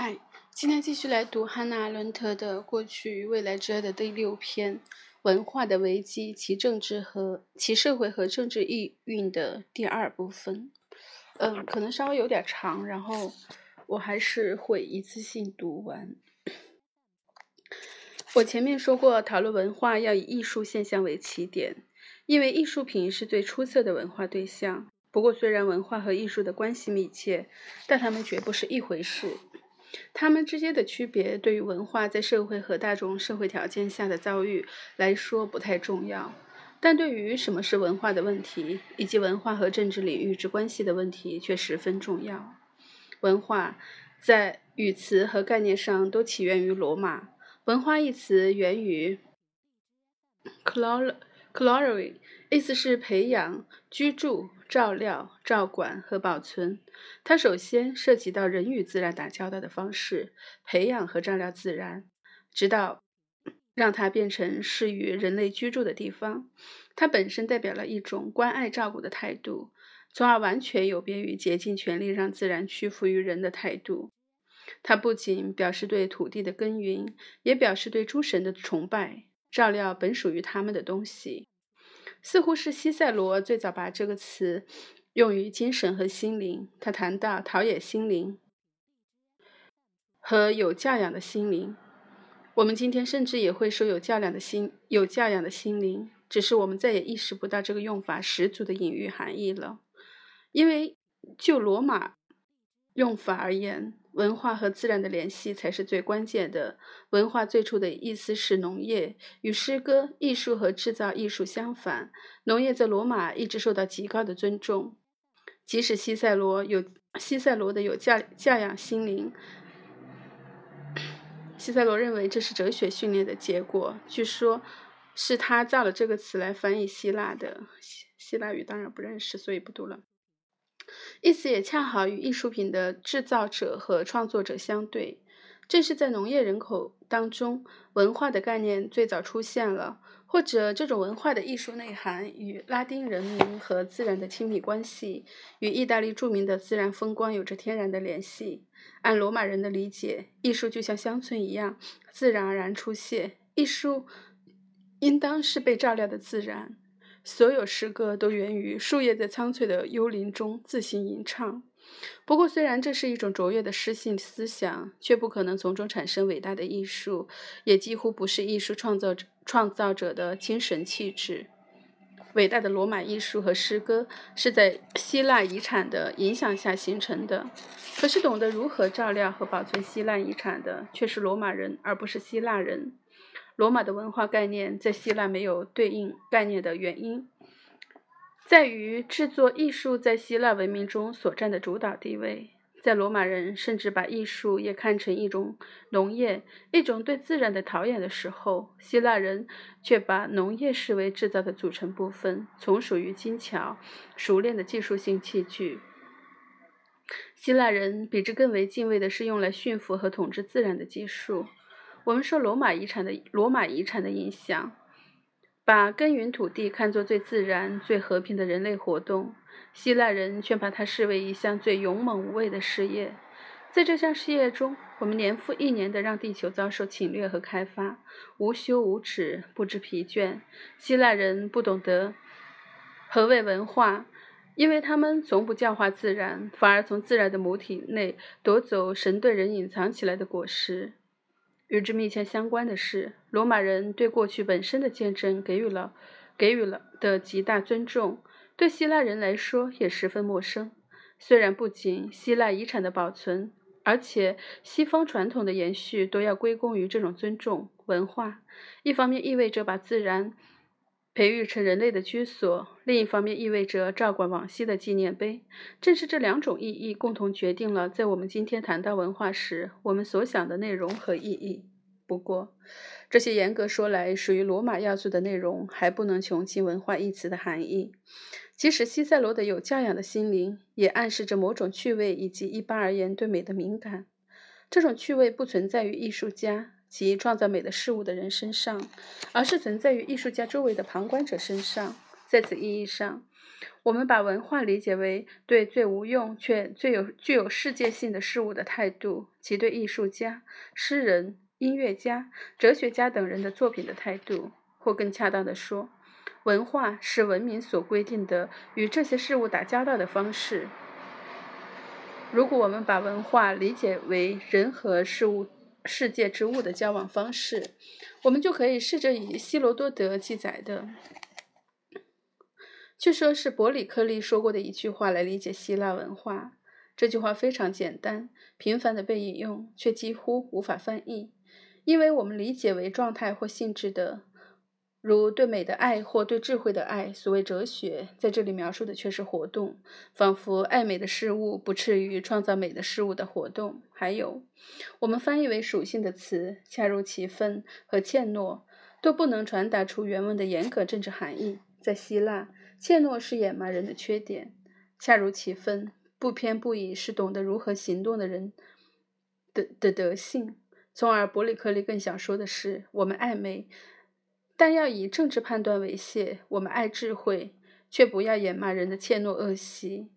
嗨，今天继续来读汉娜·伦特的《过去与未来之爱》的第六篇《文化的危机：其政治和其社会和政治意蕴》的第二部分。嗯，可能稍微有点长，然后我还是会一次性读完。我前面说过，讨论文化要以艺术现象为起点，因为艺术品是最出色的文化对象。不过，虽然文化和艺术的关系密切，但它们绝不是一回事。它们之间的区别，对于文化在社会和大众社会条件下的遭遇来说不太重要，但对于什么是文化的问题，以及文化和政治领域之关系的问题却十分重要。文化在语词和概念上都起源于罗马。文化一词源于 “colore”，意思是培养、居住。照料、照管和保存，它首先涉及到人与自然打交道的方式，培养和照料自然，直到让它变成适于人类居住的地方。它本身代表了一种关爱照顾的态度，从而完全有别于竭尽全力让自然屈服于人的态度。它不仅表示对土地的耕耘，也表示对诸神的崇拜。照料本属于他们的东西。似乎是西塞罗最早把这个词用于精神和心灵。他谈到陶冶心灵和有教养的心灵。我们今天甚至也会说有教养的心、有教养的心灵，只是我们再也意识不到这个用法十足的隐喻含义了。因为就罗马用法而言。文化和自然的联系才是最关键的。文化最初的意思是农业，与诗歌、艺术和制造艺术相反。农业在罗马一直受到极高的尊重，即使西塞罗有西塞罗的有教教养心灵。西塞罗认为这是哲学训练的结果。据说，是他造了这个词来翻译希腊的。希希腊语当然不认识，所以不读了。意思也恰好与艺术品的制造者和创作者相对。正是在农业人口当中，文化的概念最早出现了，或者这种文化的艺术内涵与拉丁人民和自然的亲密关系，与意大利著名的自然风光有着天然的联系。按罗马人的理解，艺术就像乡村一样，自然而然出现。艺术应当是被照料的自然。所有诗歌都源于树叶在苍翠的幽林中自行吟唱。不过，虽然这是一种卓越的诗性思想，却不可能从中产生伟大的艺术，也几乎不是艺术创造者创造者的精神气质。伟大的罗马艺术和诗歌是在希腊遗产的影响下形成的。可是，懂得如何照料和保存希腊遗产的却是罗马人，而不是希腊人。罗马的文化概念在希腊没有对应概念的原因，在于制作艺术在希腊文明中所占的主导地位。在罗马人甚至把艺术也看成一种农业，一种对自然的陶冶的时候，希腊人却把农业视为制造的组成部分，从属于精巧、熟练的技术性器具。希腊人比之更为敬畏的是用来驯服和统治自然的技术。我们受罗马遗产的罗马遗产的影响，把耕耘土地看作最自然、最和平的人类活动，希腊人却把它视为一项最勇猛无畏的事业。在这项事业中，我们年复一年地让地球遭受侵略和开发，无休无止，不知疲倦。希腊人不懂得何谓文化，因为他们从不教化自然，反而从自然的母体内夺走神对人隐藏起来的果实。与之密切相关的是，罗马人对过去本身的见证给予了给予了的极大尊重，对希腊人来说也十分陌生。虽然不仅希腊遗产的保存，而且西方传统的延续都要归功于这种尊重文化，一方面意味着把自然。培育成人类的居所，另一方面意味着照管往昔的纪念碑。正是这两种意义共同决定了，在我们今天谈到文化时，我们所想的内容和意义。不过，这些严格说来属于罗马要素的内容，还不能穷尽文化一词的含义。即使西塞罗的有教养的心灵，也暗示着某种趣味以及一般而言对美的敏感。这种趣味不存在于艺术家。及创造美的事物的人身上，而是存在于艺术家周围的旁观者身上。在此意义上，我们把文化理解为对最无用却最有具有世界性的事物的态度，即对艺术家、诗人、音乐家、哲学家等人的作品的态度，或更恰当的说，文化是文明所规定的与这些事物打交道的方式。如果我们把文化理解为人和事物、世界之物的交往方式，我们就可以试着以希罗多德记载的。据说是伯里克利说过的一句话来理解希腊文化。这句话非常简单，频繁的被引用，却几乎无法翻译，因为我们理解为状态或性质的，如对美的爱或对智慧的爱。所谓哲学，在这里描述的却是活动，仿佛爱美的事物不次于创造美的事物的活动。还有，我们翻译为属性的词，恰如其分和怯懦，都不能传达出原文的严格政治含义。在希腊。怯懦是野蛮人的缺点，恰如其分。不偏不倚是懂得如何行动的人的的德性。从而，伯里克利更想说的是：我们爱美，但要以政治判断为谢；我们爱智慧，却不要掩骂人的怯懦恶习。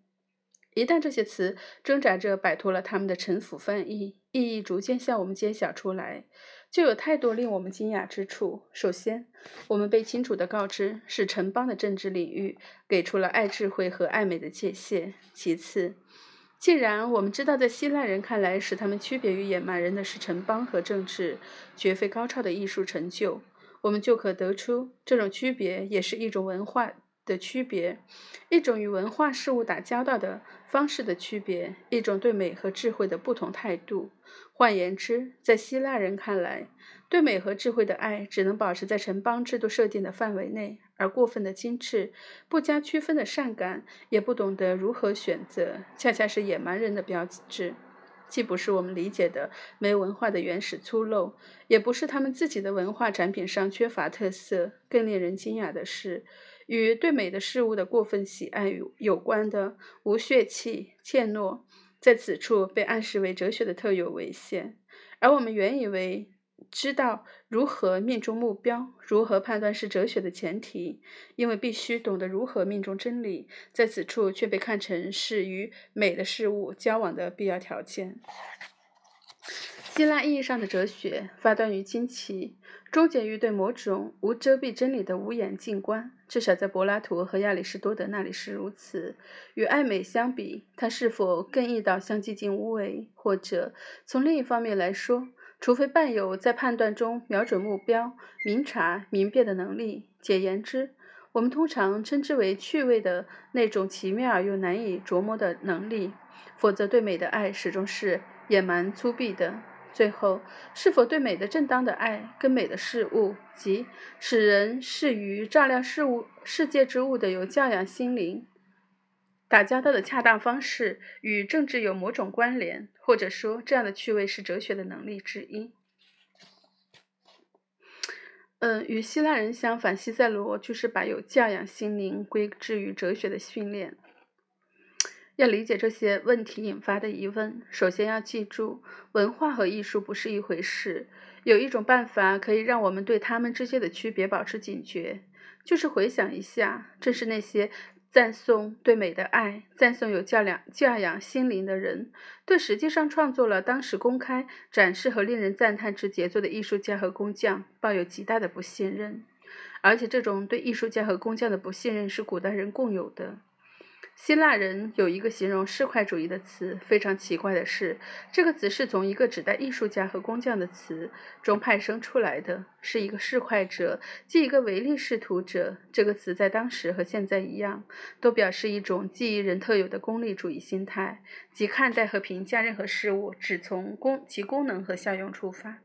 一旦这些词挣扎着摆脱了他们的陈腐翻译，意义逐渐向我们揭晓出来。就有太多令我们惊讶之处。首先，我们被清楚地告知，是城邦的政治领域给出了爱智慧和爱美的界限。其次，既然我们知道，在希腊人看来，使他们区别于野蛮人的是城邦和政治，绝非高超的艺术成就，我们就可得出，这种区别也是一种文化的区别，一种与文化事物打交道的方式的区别，一种对美和智慧的不同态度。换言之，在希腊人看来，对美和智慧的爱只能保持在城邦制度设定的范围内，而过分的精致、不加区分的善感，也不懂得如何选择，恰恰是野蛮人的标志。既不是我们理解的没文化的原始粗陋，也不是他们自己的文化产品上缺乏特色。更令人惊讶的是，与对美的事物的过分喜爱有关的无血气、怯懦。在此处被暗示为哲学的特有危险，而我们原以为知道如何命中目标，如何判断是哲学的前提，因为必须懂得如何命中真理，在此处却被看成是与美的事物交往的必要条件。希腊意义上的哲学发端于惊奇，终结于对某种无遮蔽真理的无眼静观。至少在柏拉图和亚里士多德那里是如此。与爱美相比，它是否更易导向寂静无为？或者从另一方面来说，除非伴有在判断中瞄准目标、明察明辨的能力，简言之，我们通常称之为趣味的那种奇妙而又难以琢磨的能力，否则对美的爱始终是野蛮粗鄙的。最后，是否对美的正当的爱，跟美的事物即使人适于照亮事物世界之物的有教养心灵打交道的恰当方式，与政治有某种关联，或者说，这样的趣味是哲学的能力之一。嗯，与希腊人相反，西塞罗就是把有教养心灵归之于哲学的训练。要理解这些问题引发的疑问，首先要记住，文化和艺术不是一回事。有一种办法可以让我们对他们之间的区别保持警觉，就是回想一下，正是那些赞颂对美的爱、赞颂有教养教养心灵的人，对实际上创作了当时公开展示和令人赞叹之杰作的艺术家和工匠抱有极大的不信任，而且这种对艺术家和工匠的不信任是古代人共有的。希腊人有一个形容市侩主义的词，非常奇怪的是，这个词是从一个指代艺术家和工匠的词中派生出来的，是一个市侩者，即一个唯利是图者。这个词在当时和现在一样，都表示一种记忆人特有的功利主义心态，即看待和评价任何事物只从功其功能和效用出发。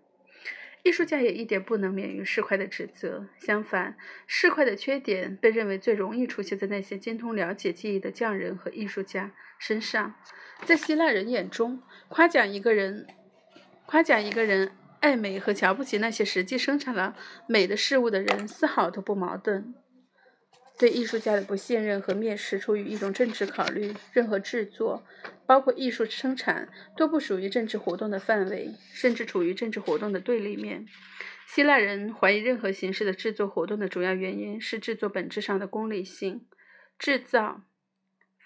艺术家也一点不能免于市侩的指责。相反，市侩的缺点被认为最容易出现在那些精通了解技艺的匠人和艺术家身上。在希腊人眼中，夸奖一个人，夸奖一个人爱美和瞧不起那些实际生产了美的事物的人，丝毫都不矛盾。对艺术家的不信任和蔑视出于一种政治考虑，任何制作，包括艺术生产，都不属于政治活动的范围，甚至处于政治活动的对立面。希腊人怀疑任何形式的制作活动的主要原因是制作本质上的功利性。制造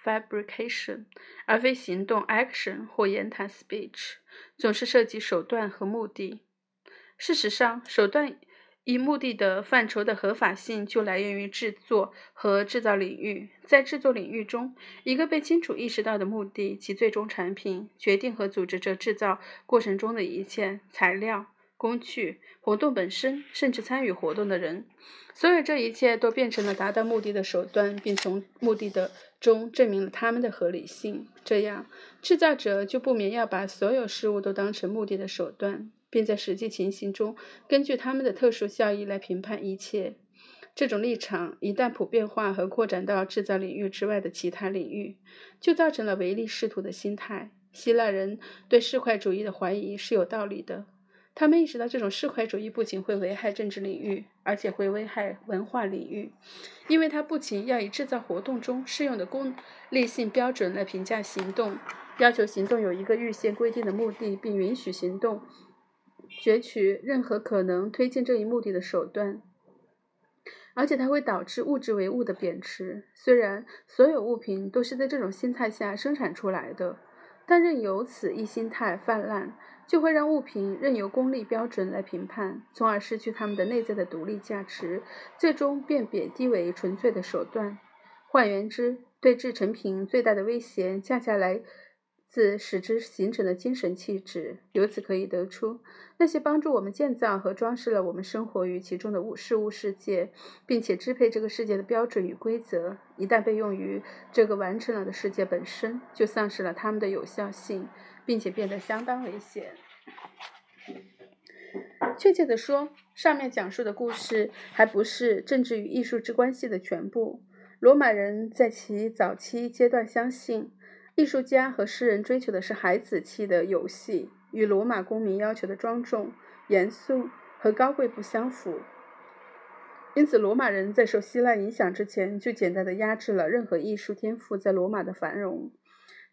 （fabrication），而非行动 （action） 或言谈 （speech），总是涉及手段和目的。事实上，手段。以目的的范畴的合法性就来源于制作和制造领域。在制作领域中，一个被清楚意识到的目的，其最终产品，决定和组织着制造过程中的一切材料、工具、活动本身，甚至参与活动的人。所有这一切都变成了达到目的的手段，并从目的的中证明了他们的合理性。这样，制造者就不免要把所有事物都当成目的的手段。并在实际情形中，根据他们的特殊效益来评判一切。这种立场一旦普遍化和扩展到制造领域之外的其他领域，就造成了唯利是图的心态。希腊人对市侩主义的怀疑是有道理的。他们意识到，这种市侩主义不仅会危害政治领域，而且会危害文化领域，因为它不仅要以制造活动中适用的功利性标准来评价行动，要求行动有一个预先规定的目的，并允许行动。攫取任何可能推进这一目的的手段，而且它会导致物质为物的贬值。虽然所有物品都是在这种心态下生产出来的，但任由此一心态泛滥，就会让物品任由功利标准来评判，从而失去它们的内在的独立价值，最终变贬低为纯粹的手段。换言之，对制成品最大的威胁，恰恰来。自使之形成的精神气质，由此可以得出，那些帮助我们建造和装饰了我们生活于其中的物事物世界，并且支配这个世界的标准与规则，一旦被用于这个完成了的世界本身，就丧失了它们的有效性，并且变得相当危险。确切地说，上面讲述的故事还不是政治与艺术之关系的全部。罗马人在其早期阶段相信。艺术家和诗人追求的是孩子气的游戏，与罗马公民要求的庄重、严肃和高贵不相符。因此，罗马人在受希腊影响之前，就简单的压制了任何艺术天赋在罗马的繁荣。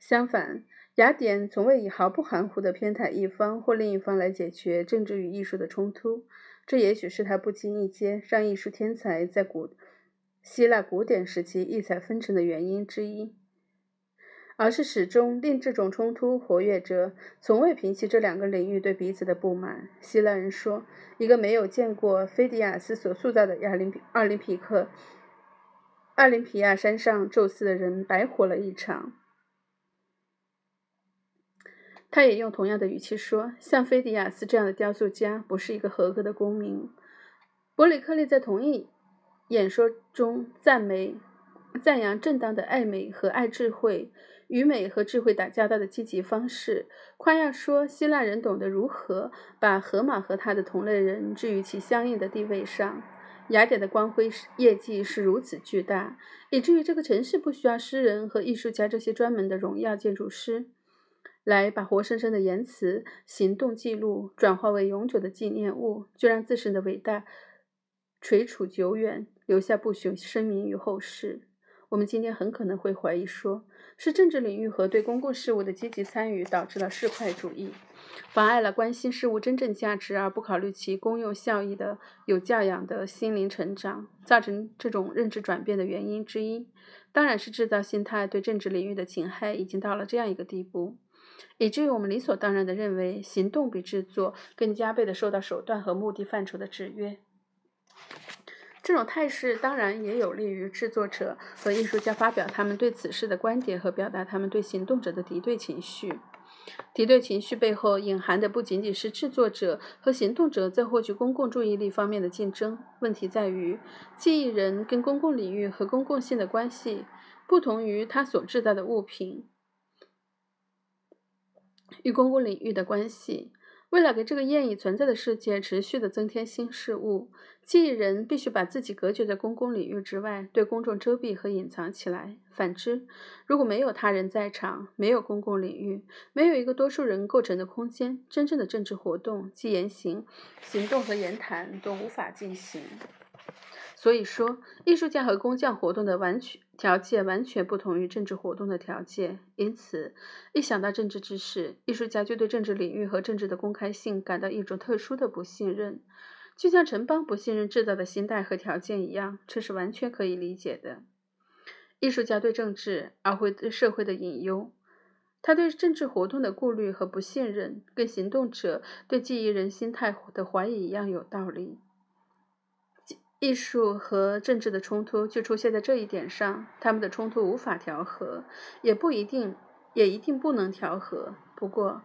相反，雅典从未以毫不含糊的偏袒一方或另一方来解决政治与艺术的冲突。这也许是他不经意间让艺术天才在古希腊古典时期异彩纷呈的原因之一。而是始终令这种冲突活跃着，从未平息这两个领域对彼此的不满。希腊人说：“一个没有见过菲迪亚斯所塑造的亚林匹奥林匹克、奥林匹亚山上宙斯的人，白活了一场。”他也用同样的语气说：“像菲迪亚斯这样的雕塑家，不是一个合格的公民。”伯里克利在同一演说中赞美、赞扬正当的爱美和爱智慧。与美和智慧打交道的积极方式，夸耀说希腊人懂得如何把荷马和他的同类人置于其相应的地位上。雅典的光辉业绩是如此巨大，以至于这个城市不需要诗人和艺术家这些专门的荣耀建筑师，来把活生生的言辞、行动记录转化为永久的纪念物，就让自身的伟大垂储久远，留下不朽声名于后世。我们今天很可能会怀疑说。是政治领域和对公共事务的积极参与导致了市侩主义，妨碍了关心事物真正价值而不考虑其公用效益的有教养的心灵成长。造成这种认知转变的原因之一，当然是制造心态对政治领域的侵害已经到了这样一个地步，以至于我们理所当然地认为，行动比制作更加倍地受到手段和目的范畴的制约。这种态势当然也有利于制作者和艺术家发表他们对此事的观点和表达他们对行动者的敌对情绪。敌对情绪背后隐含的不仅仅是制作者和行动者在获取公共注意力方面的竞争。问题在于，记忆人跟公共领域和公共性的关系不同于他所制造的物品与公共领域的关系。为了给这个现已存在的世界持续的增添新事物，记忆人必须把自己隔绝在公共领域之外，对公众遮蔽和隐藏起来。反之，如果没有他人在场，没有公共领域，没有一个多数人构成的空间，真正的政治活动，即言行、行动和言谈都无法进行。所以说，艺术家和工匠活动的完全条件完全不同于政治活动的条件。因此，一想到政治之事，艺术家就对政治领域和政治的公开性感到一种特殊的不信任，就像城邦不信任制造的心态和条件一样，这是完全可以理解的。艺术家对政治，而会对社会的隐忧。他对政治活动的顾虑和不信任，跟行动者对记忆人心态的怀疑一样有道理。艺术和政治的冲突就出现在这一点上，他们的冲突无法调和，也不一定，也一定不能调和。不过，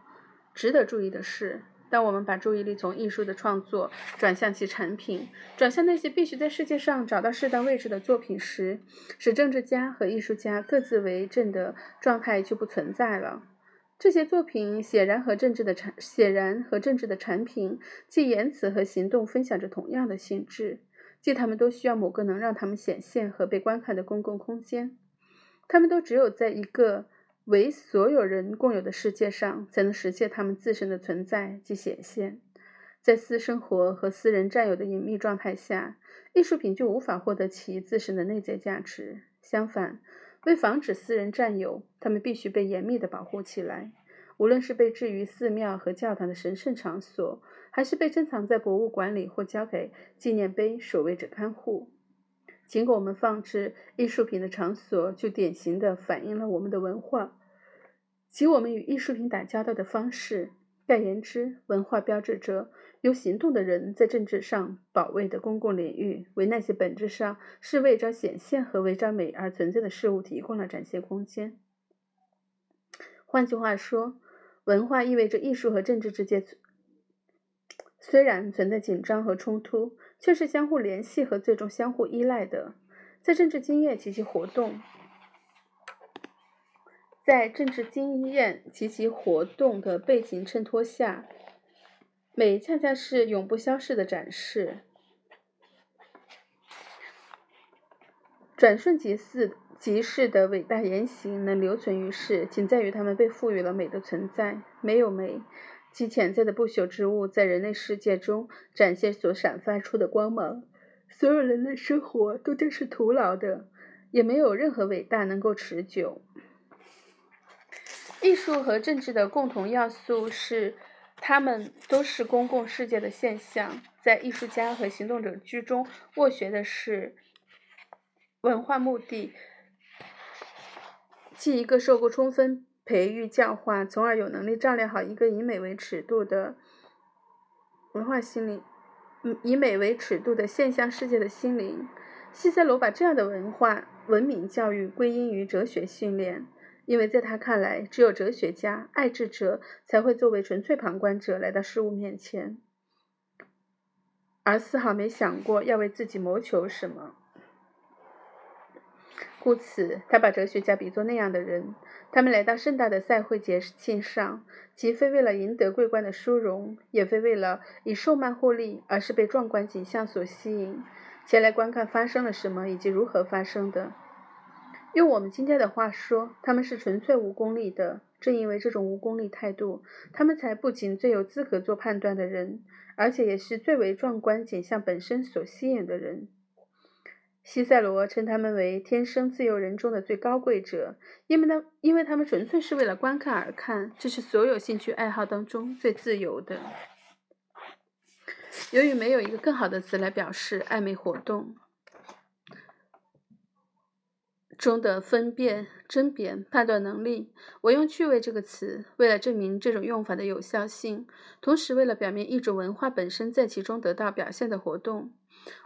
值得注意的是。当我们把注意力从艺术的创作转向其产品，转向那些必须在世界上找到适当位置的作品时，使政治家和艺术家各自为政的状态就不存在了。这些作品显然和政治的产显然和政治的产品，即言辞和行动分享着同样的性质，即他们都需要某个能让他们显现和被观看的公共空间。他们都只有在一个。为所有人共有的世界上，才能实现他们自身的存在及显现。在私生活和私人占有的隐秘状态下，艺术品就无法获得其自身的内在价值。相反，为防止私人占有，他们必须被严密地保护起来。无论是被置于寺庙和教堂的神圣场所，还是被珍藏在博物馆里或交给纪念碑守卫者看护。尽管我们放置艺术品的场所，就典型地反映了我们的文化及我们与艺术品打交道的方式。概言之，文化标志着由行动的人在政治上保卫的公共领域，为那些本质上是为着显现和为着美而存在的事物提供了展现空间。换句话说，文化意味着艺术和政治之间虽然存在紧张和冲突。却是相互联系和最终相互依赖的。在政治经验及其活动，在政治经验及其活动的背景衬托下，美恰恰是永不消逝的展示。转瞬即逝即逝的伟大言行能留存于世，仅在于他们被赋予了美的存在。没有美。其潜在的不朽之物在人类世界中展现所散发出的光芒，所有人类生活都将是徒劳的，也没有任何伟大能够持久。艺术和政治的共同要素是，它们都是公共世界的现象。在艺术家和行动者居中斡旋的是文化目的，即一个受过充分。培育教化，从而有能力照料好一个以美为尺度的文化心灵，以美为尺度的现象世界的心灵。西塞罗把这样的文化文明教育归因于哲学训练，因为在他看来，只有哲学家、爱智者才会作为纯粹旁观者来到事物面前，而丝毫没想过要为自己谋求什么。故此，他把哲学家比作那样的人。他们来到盛大的赛会节庆上，既非为了赢得桂冠的殊荣，也非为了以售卖获利，而是被壮观景象所吸引，前来观看发生了什么以及如何发生的。用我们今天的话说，他们是纯粹无功利的。正因为这种无功利态度，他们才不仅最有资格做判断的人，而且也是最为壮观景象本身所吸引的人。西塞罗称他们为天生自由人中的最高贵者，因为他因为他们纯粹是为了观看而看，这是所有兴趣爱好当中最自由的。由于没有一个更好的词来表示暧昧活动中的分辨、甄别、判断能力，我用趣味这个词，为了证明这种用法的有效性，同时为了表明一种文化本身在其中得到表现的活动。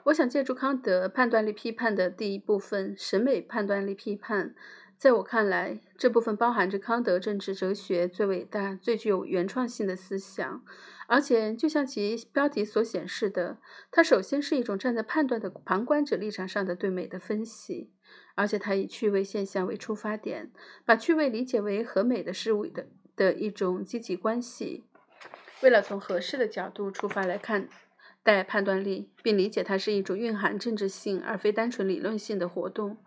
我想借助康德判断力批判的第一部分——审美判断力批判。在我看来，这部分包含着康德政治哲学最伟大、最具有原创性的思想，而且就像其标题所显示的，它首先是一种站在判断的旁观者立场上的对美的分析，而且它以趣味现象为出发点，把趣味理解为和美的事物的的一种积极关系。为了从合适的角度出发来看。带判断力，并理解它是一种蕴含政治性而非单纯理论性的活动。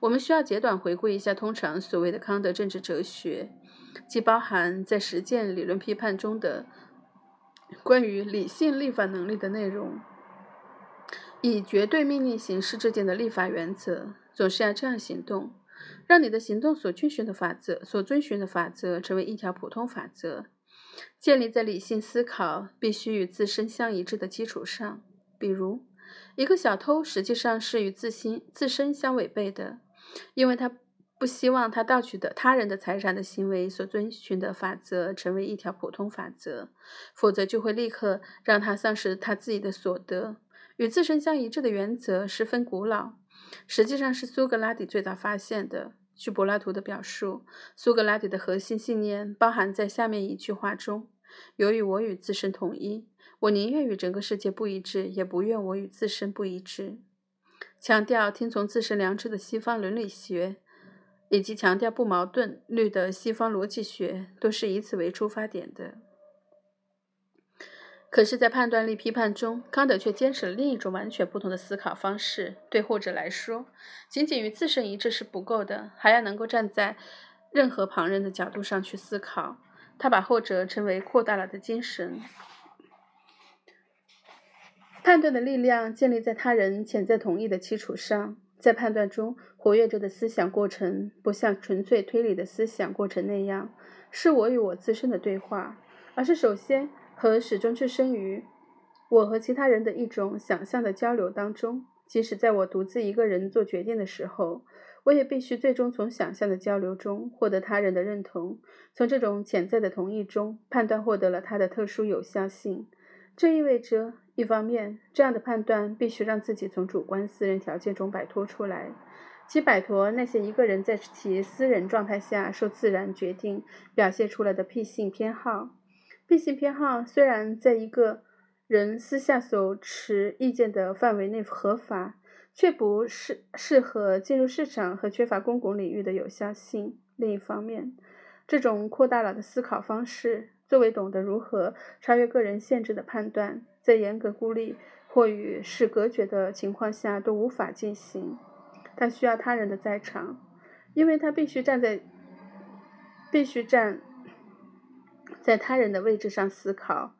我们需要简短回顾一下通常所谓的康德政治哲学，即包含在实践理论批判中的关于理性立法能力的内容。以绝对命令形式制定的立法原则，总是要这样行动，让你的行动所遵循的法则所遵循的法则成为一条普通法则。建立在理性思考必须与自身相一致的基础上。比如，一个小偷实际上是与自心自身相违背的。因为他不希望他盗取的他人的财产的行为所遵循的法则成为一条普通法则，否则就会立刻让他丧失他自己的所得。与自身相一致的原则十分古老，实际上是苏格拉底最早发现的。据柏拉图的表述，苏格拉底的核心信念包含在下面一句话中：“由于我与自身统一，我宁愿与整个世界不一致，也不愿我与自身不一致。”强调听从自身良知的西方伦理学。以及强调不矛盾律的西方逻辑学，都是以此为出发点的。可是，在判断力批判中，康德却坚持了另一种完全不同的思考方式。对后者来说，仅仅与自身一致是不够的，还要能够站在任何旁人的角度上去思考。他把后者称为“扩大了的精神”。判断的力量建立在他人潜在同意的基础上。在判断中活跃着的思想过程，不像纯粹推理的思想过程那样，是我与我自身的对话，而是首先和始终置身于我和其他人的一种想象的交流当中。即使在我独自一个人做决定的时候，我也必须最终从想象的交流中获得他人的认同。从这种潜在的同意中，判断获得了它的特殊有效性。这意味着。一方面，这样的判断必须让自己从主观私人条件中摆脱出来，即摆脱那些一个人在其私人状态下受自然决定表现出来的癖性偏好。癖性偏好虽然在一个人私下所持意见的范围内合法，却不适适合进入市场和缺乏公共领域的有效性。另一方面，这种扩大了的思考方式，作为懂得如何超越个人限制的判断。在严格孤立或与世隔绝的情况下都无法进行。他需要他人的在场，因为他必须站在必须站在他人的位置上思考，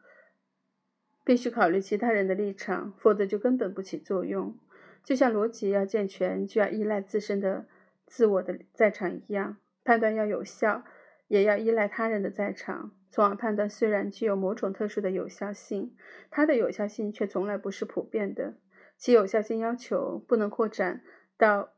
必须考虑其他人的立场，否则就根本不起作用。就像逻辑要健全，就要依赖自身的自我的在场一样，判断要有效，也要依赖他人的在场。从而判断，虽然具有某种特殊的有效性，它的有效性却从来不是普遍的。其有效性要求不能扩展到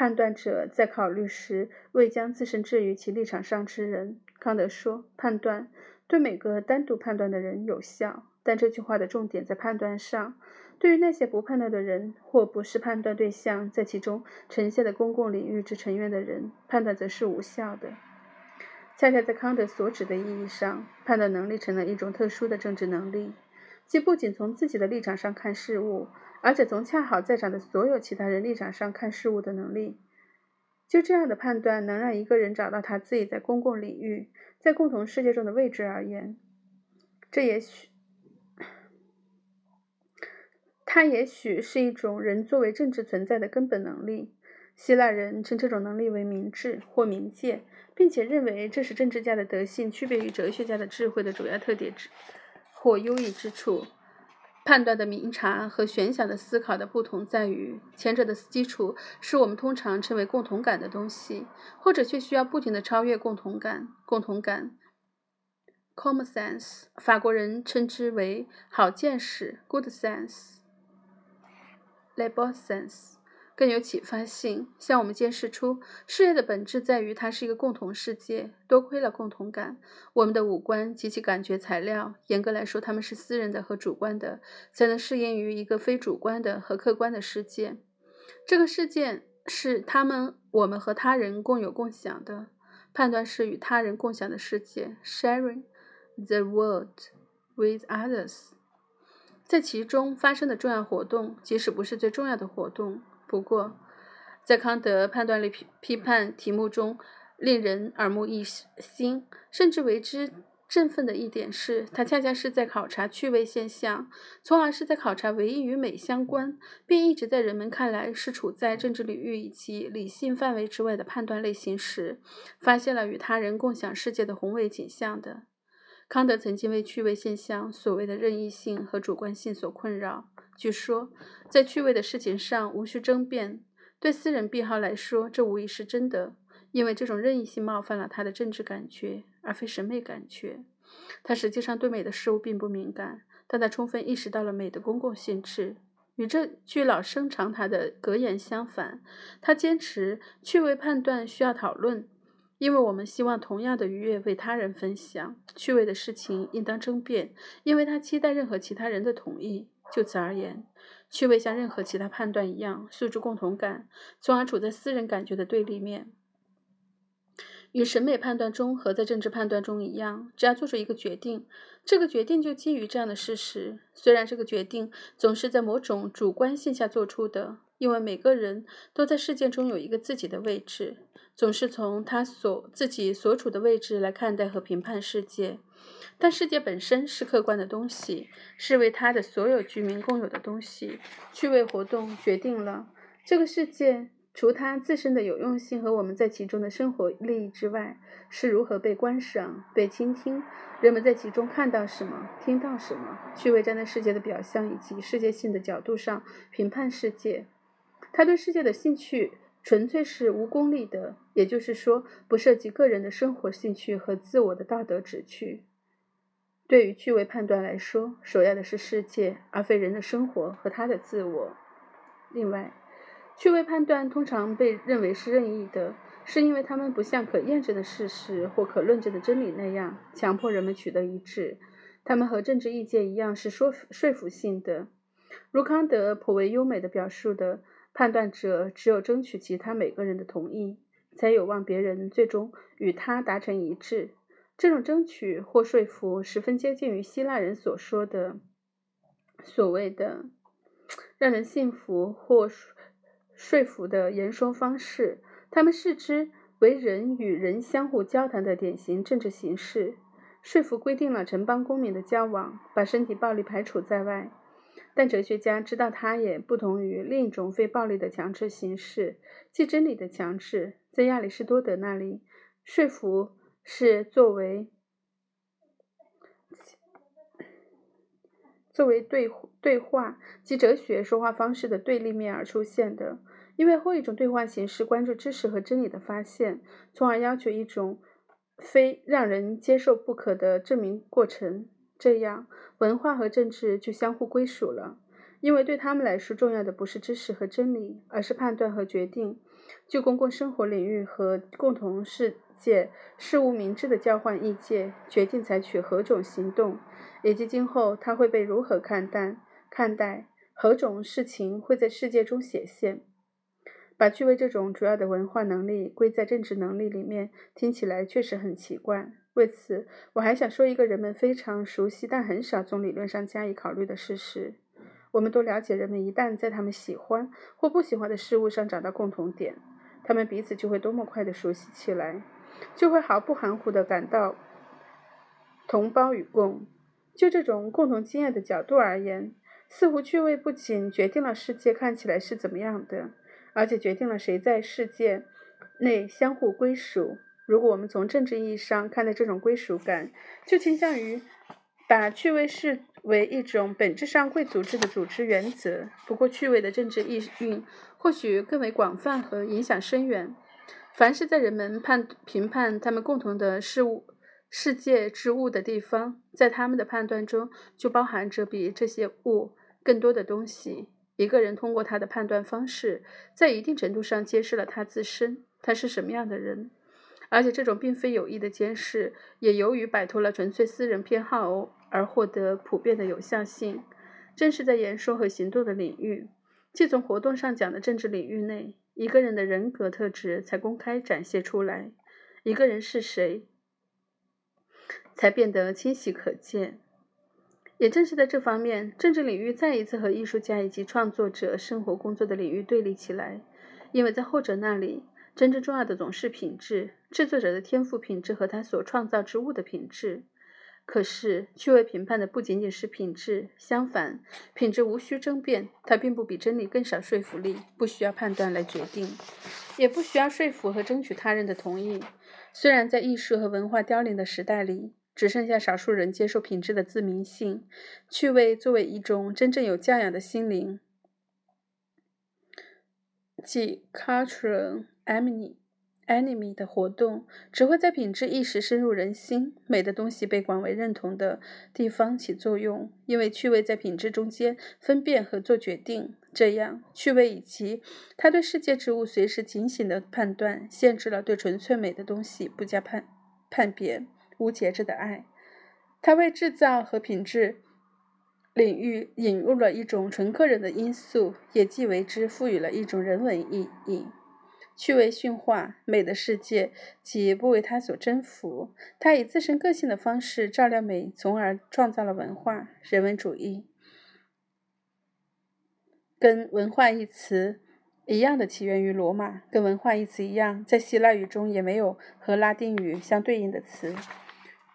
判断者在考虑时未将自身置于其立场上之人。康德说，判断对每个单独判断的人有效，但这句话的重点在判断上。对于那些不判断的人或不是判断对象在其中呈现的公共领域之成员的人，判断则是无效的。恰恰在康德所指的意义上，判断能力成了一种特殊的政治能力，即不仅从自己的立场上看事物，而且从恰好在场的所有其他人立场上看事物的能力。就这样的判断，能让一个人找到他自己在公共领域、在共同世界中的位置而言，这也许，他也许是一种人作为政治存在的根本能力。希腊人称这种能力为明智或冥界，并且认为这是政治家的德性区别于哲学家的智慧的主要特点之或优异之处。判断的明察和悬想的思考的不同在于，前者的基础是我们通常称为共同感的东西，后者却需要不停的超越共同感。共同感 （common sense），法国人称之为好见识 （good sense）、labor sense。更有启发性，向我们揭示出事业的本质在于它是一个共同世界。多亏了共同感，我们的五官及其感觉材料，严格来说，它们是私人的和主观的，才能适应于一个非主观的和客观的世界。这个事件是他们、我们和他人共有共享的。判断是与他人共享的世界，sharing the world with others，在其中发生的重要活动，即使不是最重要的活动。不过，在康德判断力批批判题目中，令人耳目一新，甚至为之振奋的一点是，他恰恰是在考察趣味现象，从而是在考察唯一与美相关，并一直在人们看来是处在政治领域以及理性范围之外的判断类型时，发现了与他人共享世界的宏伟景象的。康德曾经为趣味现象所谓的任意性和主观性所困扰。据说，在趣味的事情上无需争辩。对私人癖好来说，这无疑是真的，因为这种任意性冒犯了他的政治感觉，而非审美感觉。他实际上对美的事物并不敏感，但他充分意识到了美的公共性质。与这句老生常谈的格言相反。他坚持趣味判断需要讨论，因为我们希望同样的愉悦为他人分享。趣味的事情应当争辩，因为他期待任何其他人的同意。就此而言，趣味像任何其他判断一样，诉诸共同感，从而处在私人感觉的对立面。与审美判断中和在政治判断中一样，只要做出一个决定，这个决定就基于这样的事实。虽然这个决定总是在某种主观性下做出的，因为每个人都在事件中有一个自己的位置，总是从他所自己所处的位置来看待和评判世界。但世界本身是客观的东西，是为他的所有居民共有的东西。趣味活动决定了这个世界。除它自身的有用性和我们在其中的生活利益之外，是如何被观赏、被倾听，人们在其中看到什么、听到什么？趣味站在世界的表象以及世界性的角度上评判世界。他对世界的兴趣纯粹是无功利的，也就是说，不涉及个人的生活兴趣和自我的道德旨趣。对于趣味判断来说，首要的是世界，而非人的生活和他的自我。另外。趣味判断通常被认为是任意的，是因为他们不像可验证的事实或可论证的真理那样强迫人们取得一致。他们和政治意见一样是说说服性的。如康德颇为优美的表述的，判断者只有争取其他每个人的同意，才有望别人最终与他达成一致。这种争取或说服十分接近于希腊人所说的所谓的让人信服或。说服的言说方式，他们视之为人与人相互交谈的典型政治形式。说服规定了城邦公民的交往，把身体暴力排除在外。但哲学家知道，它也不同于另一种非暴力的强制形式，即真理的强制。在亚里士多德那里，说服是作为作为对对话及哲学说话方式的对立面而出现的。因为后一种对话形式关注知识和真理的发现，从而要求一种非让人接受不可的证明过程，这样文化和政治就相互归属了。因为对他们来说，重要的不是知识和真理，而是判断和决定。就公共生活领域和共同世界事物明智的交换意见，决定采取何种行动，以及今后他会被如何看待，看待何种事情会在世界中显现。把趣味这种主要的文化能力归在政治能力里面，听起来确实很奇怪。为此，我还想说一个人们非常熟悉但很少从理论上加以考虑的事实：我们都了解，人们一旦在他们喜欢或不喜欢的事物上找到共同点，他们彼此就会多么快地熟悉起来，就会毫不含糊地感到同胞与共。就这种共同经验的角度而言，似乎趣味不仅决定了世界看起来是怎么样的。而且决定了谁在世界内相互归属。如果我们从政治意义上看待这种归属感，就倾向于把趣味视为一种本质上贵族制的组织原则。不过，趣味的政治意蕴或许更为广泛和影响深远。凡是在人们判评判他们共同的事物、世界之物的地方，在他们的判断中就包含着比这些物更多的东西。一个人通过他的判断方式，在一定程度上揭示了他自身，他是什么样的人。而且这种并非有意的监视，也由于摆脱了纯粹私人偏好而获得普遍的有效性。正是在言说和行动的领域，即从活动上讲的政治领域内，一个人的人格特质才公开展现出来。一个人是谁，才变得清晰可见。也正是在这方面，政治领域再一次和艺术家以及创作者生活工作的领域对立起来，因为在后者那里，真正重要的总是品质，制作者的天赋品质和他所创造之物的品质。可是，趣味评判的不仅仅是品质，相反，品质无需争辩，它并不比真理更少说服力，不需要判断来决定，也不需要说服和争取他人的同意。虽然在艺术和文化凋零的时代里，只剩下少数人接受品质的自明性，趣味作为一种真正有教养的心灵，即 cultural （enemy） 的活动，只会在品质意识深入人心、美的东西被广为认同的地方起作用。因为趣味在品质中间分辨和做决定，这样趣味以及他对世界之物随时警醒的判断，限制了对纯粹美的东西不加判判别、无节制的爱。他为制造和品质。领域引入了一种纯个人的因素，也即为之赋予了一种人文意义。趣味驯化美的世界，即不为他所征服。他以自身个性的方式照亮美，从而创造了文化。人文主义跟“文化”一词一样的起源于罗马，跟“文化”一词一样，在希腊语中也没有和拉丁语相对应的词。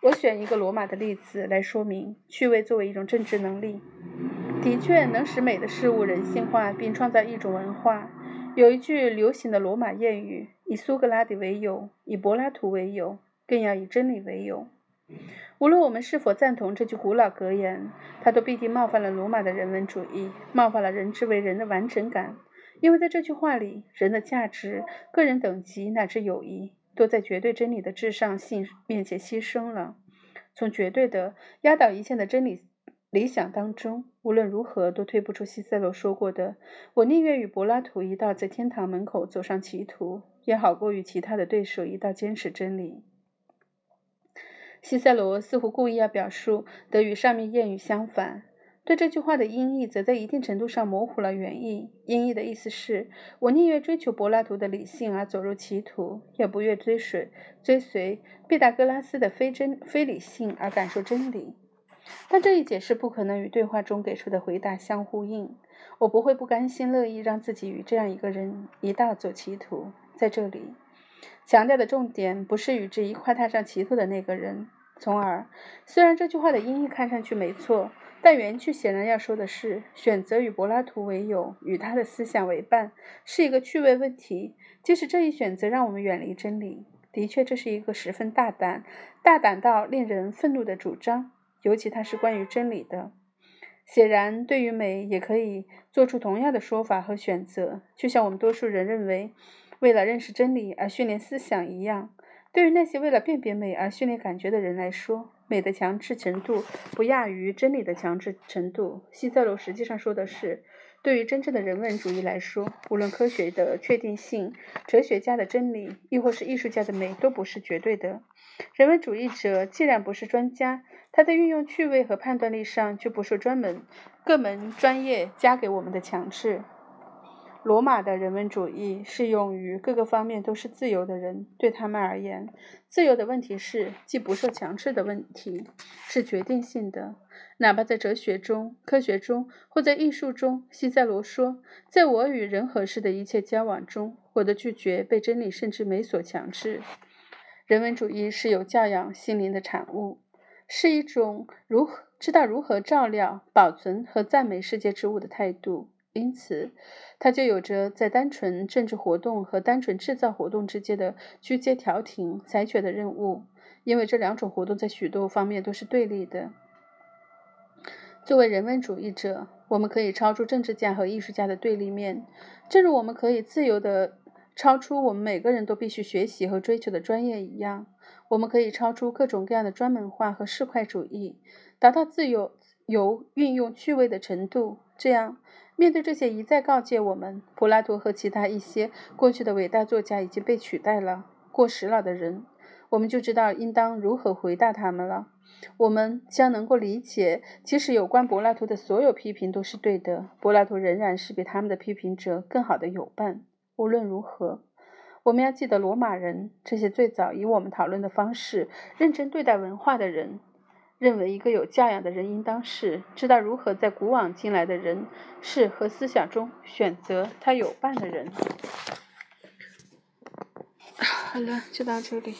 我选一个罗马的例子来说明趣味作为一种政治能力，的确能使美的事物人性化，并创造一种文化。有一句流行的罗马谚语：“以苏格拉底为友，以柏拉图为友，更要以真理为友。”无论我们是否赞同这句古老格言，它都必定冒犯了罗马的人文主义，冒犯了人之为人的完整感。因为在这句话里，人的价值、个人等级乃至友谊。都在绝对真理的至上性面前牺牲了。从绝对的压倒一切的真理理想当中，无论如何都推不出西塞罗说过的：“我宁愿与柏拉图一道在天堂门口走上歧途，也好过与其他的对手一道坚持真理。”西塞罗似乎故意要表述得与上面谚语相反。对这句话的音译，则在一定程度上模糊了原意。音译的意思是：我宁愿追求柏拉图的理性而走入歧途，也不愿追随追随毕达哥拉斯的非真非理性而感受真理。但这一解释不可能与对话中给出的回答相呼应。我不会不甘心乐意让自己与这样一个人一道走歧途。在这里，强调的重点不是与之一块踏上歧途的那个人。从而，虽然这句话的音译看上去没错。但原句显然要说的是，选择与柏拉图为友，与他的思想为伴，是一个趣味问题。即使这一选择让我们远离真理，的确这是一个十分大胆、大胆到令人愤怒的主张，尤其它是关于真理的。显然，对于美也可以做出同样的说法和选择，就像我们多数人认为，为了认识真理而训练思想一样。对于那些为了辨别美而训练感觉的人来说，美的强制程度不亚于真理的强制程度。西塞罗实际上说的是，对于真正的人文主义来说，无论科学的确定性、哲学家的真理，亦或是艺术家的美，都不是绝对的。人文主义者既然不是专家，他在运用趣味和判断力上就不受专门各门专业加给我们的强制。罗马的人文主义适用于各个方面都是自由的人。对他们而言，自由的问题是既不受强制的问题，是决定性的。哪怕在哲学中、科学中或在艺术中，西塞罗说：“在我与人和事的一切交往中，我的拒绝被真理甚至美所强制。”人文主义是有教养心灵的产物，是一种如何知道如何照料、保存和赞美世界之物的态度。因此，它就有着在单纯政治活动和单纯制造活动之间的居阶调停裁决的任务，因为这两种活动在许多方面都是对立的。作为人文主义者，我们可以超出政治家和艺术家的对立面，正如我们可以自由地超出我们每个人都必须学习和追求的专业一样。我们可以超出各种各样的专门化和市侩主义，达到自由由运用趣味的程度。这样。面对这些一再告诫我们，柏拉图和其他一些过去的伟大作家已经被取代了、过时了的人，我们就知道应当如何回答他们了。我们将能够理解，即使有关柏拉图的所有批评都是对的，柏拉图仍然是比他们的批评者更好的友伴。无论如何，我们要记得罗马人这些最早以我们讨论的方式认真对待文化的人。认为一个有教养的人应当是知道如何在古往今来的人事和思想中选择他有伴的人。好了，就到这里。